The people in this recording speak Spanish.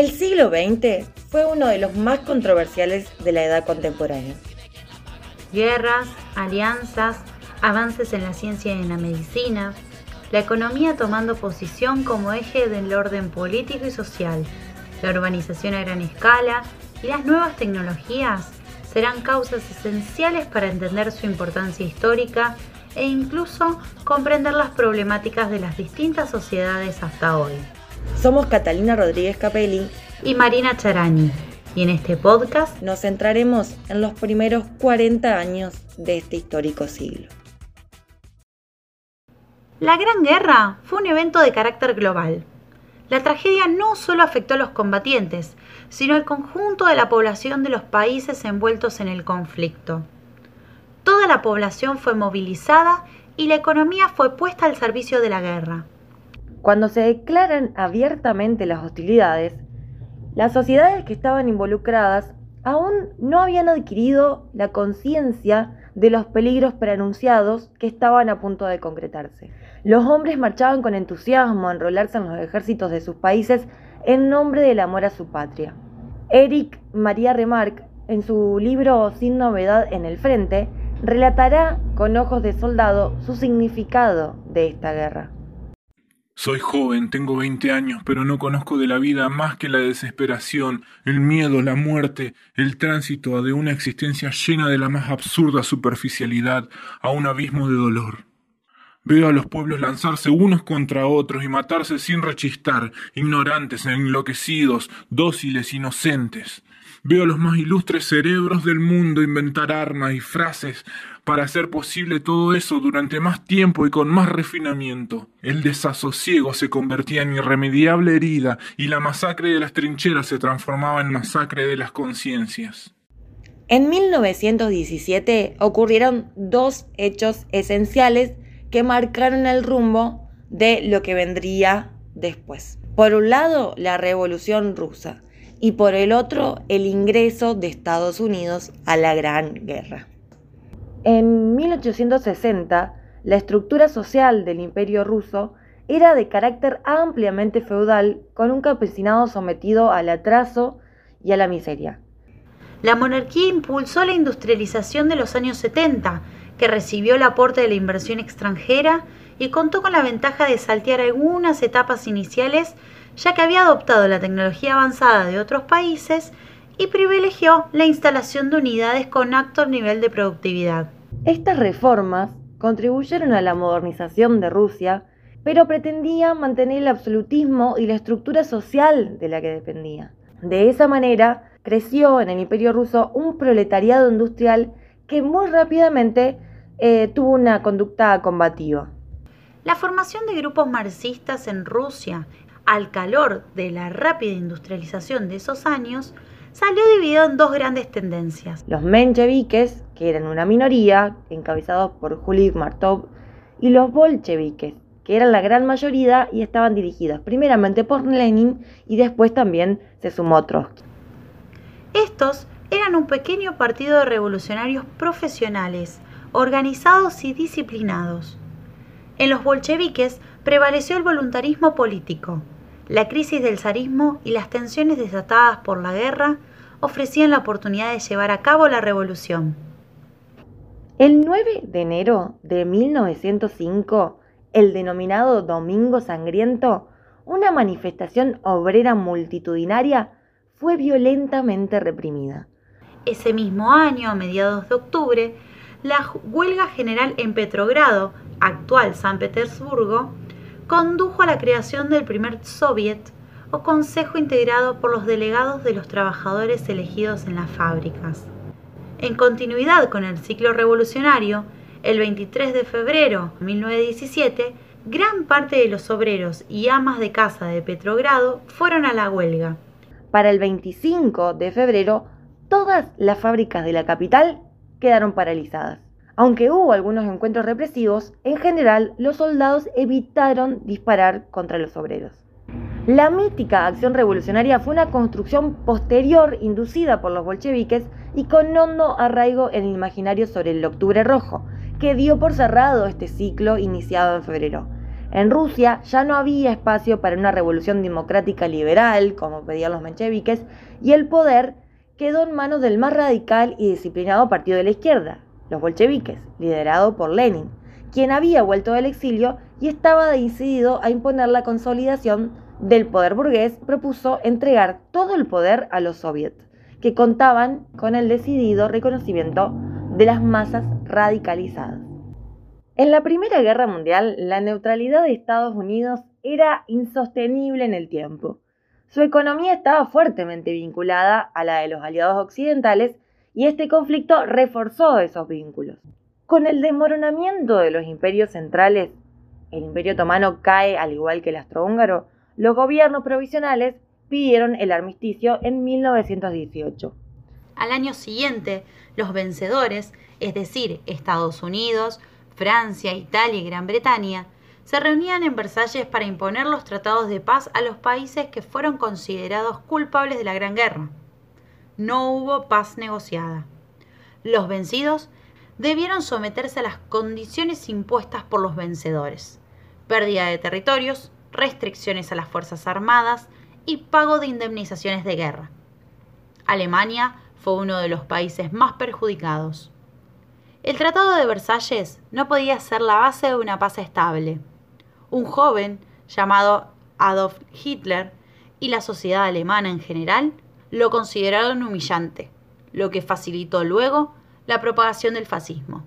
El siglo XX fue uno de los más controversiales de la edad contemporánea. Guerras, alianzas, avances en la ciencia y en la medicina, la economía tomando posición como eje del orden político y social, la urbanización a gran escala y las nuevas tecnologías serán causas esenciales para entender su importancia histórica e incluso comprender las problemáticas de las distintas sociedades hasta hoy. Somos Catalina Rodríguez Capelli y Marina Charani, y en este podcast nos centraremos en los primeros 40 años de este histórico siglo. La Gran Guerra fue un evento de carácter global. La tragedia no solo afectó a los combatientes, sino al conjunto de la población de los países envueltos en el conflicto. Toda la población fue movilizada y la economía fue puesta al servicio de la guerra. Cuando se declaran abiertamente las hostilidades, las sociedades que estaban involucradas aún no habían adquirido la conciencia de los peligros preanunciados que estaban a punto de concretarse. Los hombres marchaban con entusiasmo a enrolarse en los ejércitos de sus países en nombre del amor a su patria. Eric María Remarque, en su libro Sin novedad en el frente, relatará con ojos de soldado su significado de esta guerra. Soy joven, tengo veinte años, pero no conozco de la vida más que la desesperación, el miedo, la muerte, el tránsito de una existencia llena de la más absurda superficialidad a un abismo de dolor. Veo a los pueblos lanzarse unos contra otros y matarse sin rechistar, ignorantes, enloquecidos, dóciles, inocentes. Veo a los más ilustres cerebros del mundo inventar armas y frases para hacer posible todo eso durante más tiempo y con más refinamiento. El desasosiego se convertía en irremediable herida y la masacre de las trincheras se transformaba en masacre de las conciencias. En 1917 ocurrieron dos hechos esenciales que marcaron el rumbo de lo que vendría después. Por un lado, la Revolución rusa y por el otro, el ingreso de Estados Unidos a la Gran Guerra. En 1860, la estructura social del imperio ruso era de carácter ampliamente feudal, con un campesinado sometido al atraso y a la miseria. La monarquía impulsó la industrialización de los años 70, que recibió el aporte de la inversión extranjera y contó con la ventaja de saltear algunas etapas iniciales, ya que había adoptado la tecnología avanzada de otros países y privilegió la instalación de unidades con alto nivel de productividad. Estas reformas contribuyeron a la modernización de Rusia, pero pretendían mantener el absolutismo y la estructura social de la que dependía. De esa manera, creció en el imperio ruso un proletariado industrial que muy rápidamente eh, tuvo una conducta combativa. La formación de grupos marxistas en Rusia, al calor de la rápida industrialización de esos años, salió dividido en dos grandes tendencias. Los mencheviques, que eran una minoría, encabezados por Juli Martov, y los bolcheviques, que eran la gran mayoría y estaban dirigidos primeramente por Lenin y después también se sumó Trotsky. Estos eran un pequeño partido de revolucionarios profesionales, organizados y disciplinados. En los bolcheviques prevaleció el voluntarismo político. La crisis del zarismo y las tensiones desatadas por la guerra ofrecían la oportunidad de llevar a cabo la revolución. El 9 de enero de 1905, el denominado Domingo Sangriento, una manifestación obrera multitudinaria, fue violentamente reprimida. Ese mismo año, a mediados de octubre, la huelga general en Petrogrado, actual San Petersburgo, condujo a la creación del primer Soviet o Consejo integrado por los delegados de los trabajadores elegidos en las fábricas. En continuidad con el ciclo revolucionario, el 23 de febrero de 1917, gran parte de los obreros y amas de casa de Petrogrado fueron a la huelga. Para el 25 de febrero, todas las fábricas de la capital quedaron paralizadas. Aunque hubo algunos encuentros represivos, en general los soldados evitaron disparar contra los obreros. La mítica acción revolucionaria fue una construcción posterior inducida por los bolcheviques y con hondo arraigo en el imaginario sobre el Octubre Rojo, que dio por cerrado este ciclo iniciado en febrero. En Rusia ya no había espacio para una revolución democrática liberal, como pedían los mencheviques, y el poder quedó en manos del más radical y disciplinado partido de la izquierda, los bolcheviques, liderado por Lenin, quien había vuelto del exilio y estaba decidido a imponer la consolidación del poder burgués, propuso entregar todo el poder a los soviets, que contaban con el decidido reconocimiento de las masas radicalizadas. En la Primera Guerra Mundial, la neutralidad de Estados Unidos era insostenible en el tiempo. Su economía estaba fuertemente vinculada a la de los aliados occidentales y este conflicto reforzó esos vínculos. Con el desmoronamiento de los imperios centrales, el imperio otomano cae al igual que el astrohúngaro, los gobiernos provisionales pidieron el armisticio en 1918. Al año siguiente, los vencedores, es decir, Estados Unidos, Francia, Italia y Gran Bretaña, se reunían en Versalles para imponer los tratados de paz a los países que fueron considerados culpables de la Gran Guerra. No hubo paz negociada. Los vencidos debieron someterse a las condiciones impuestas por los vencedores. Pérdida de territorios, restricciones a las Fuerzas Armadas y pago de indemnizaciones de guerra. Alemania fue uno de los países más perjudicados. El Tratado de Versalles no podía ser la base de una paz estable. Un joven llamado Adolf Hitler y la sociedad alemana en general lo consideraron humillante, lo que facilitó luego la propagación del fascismo.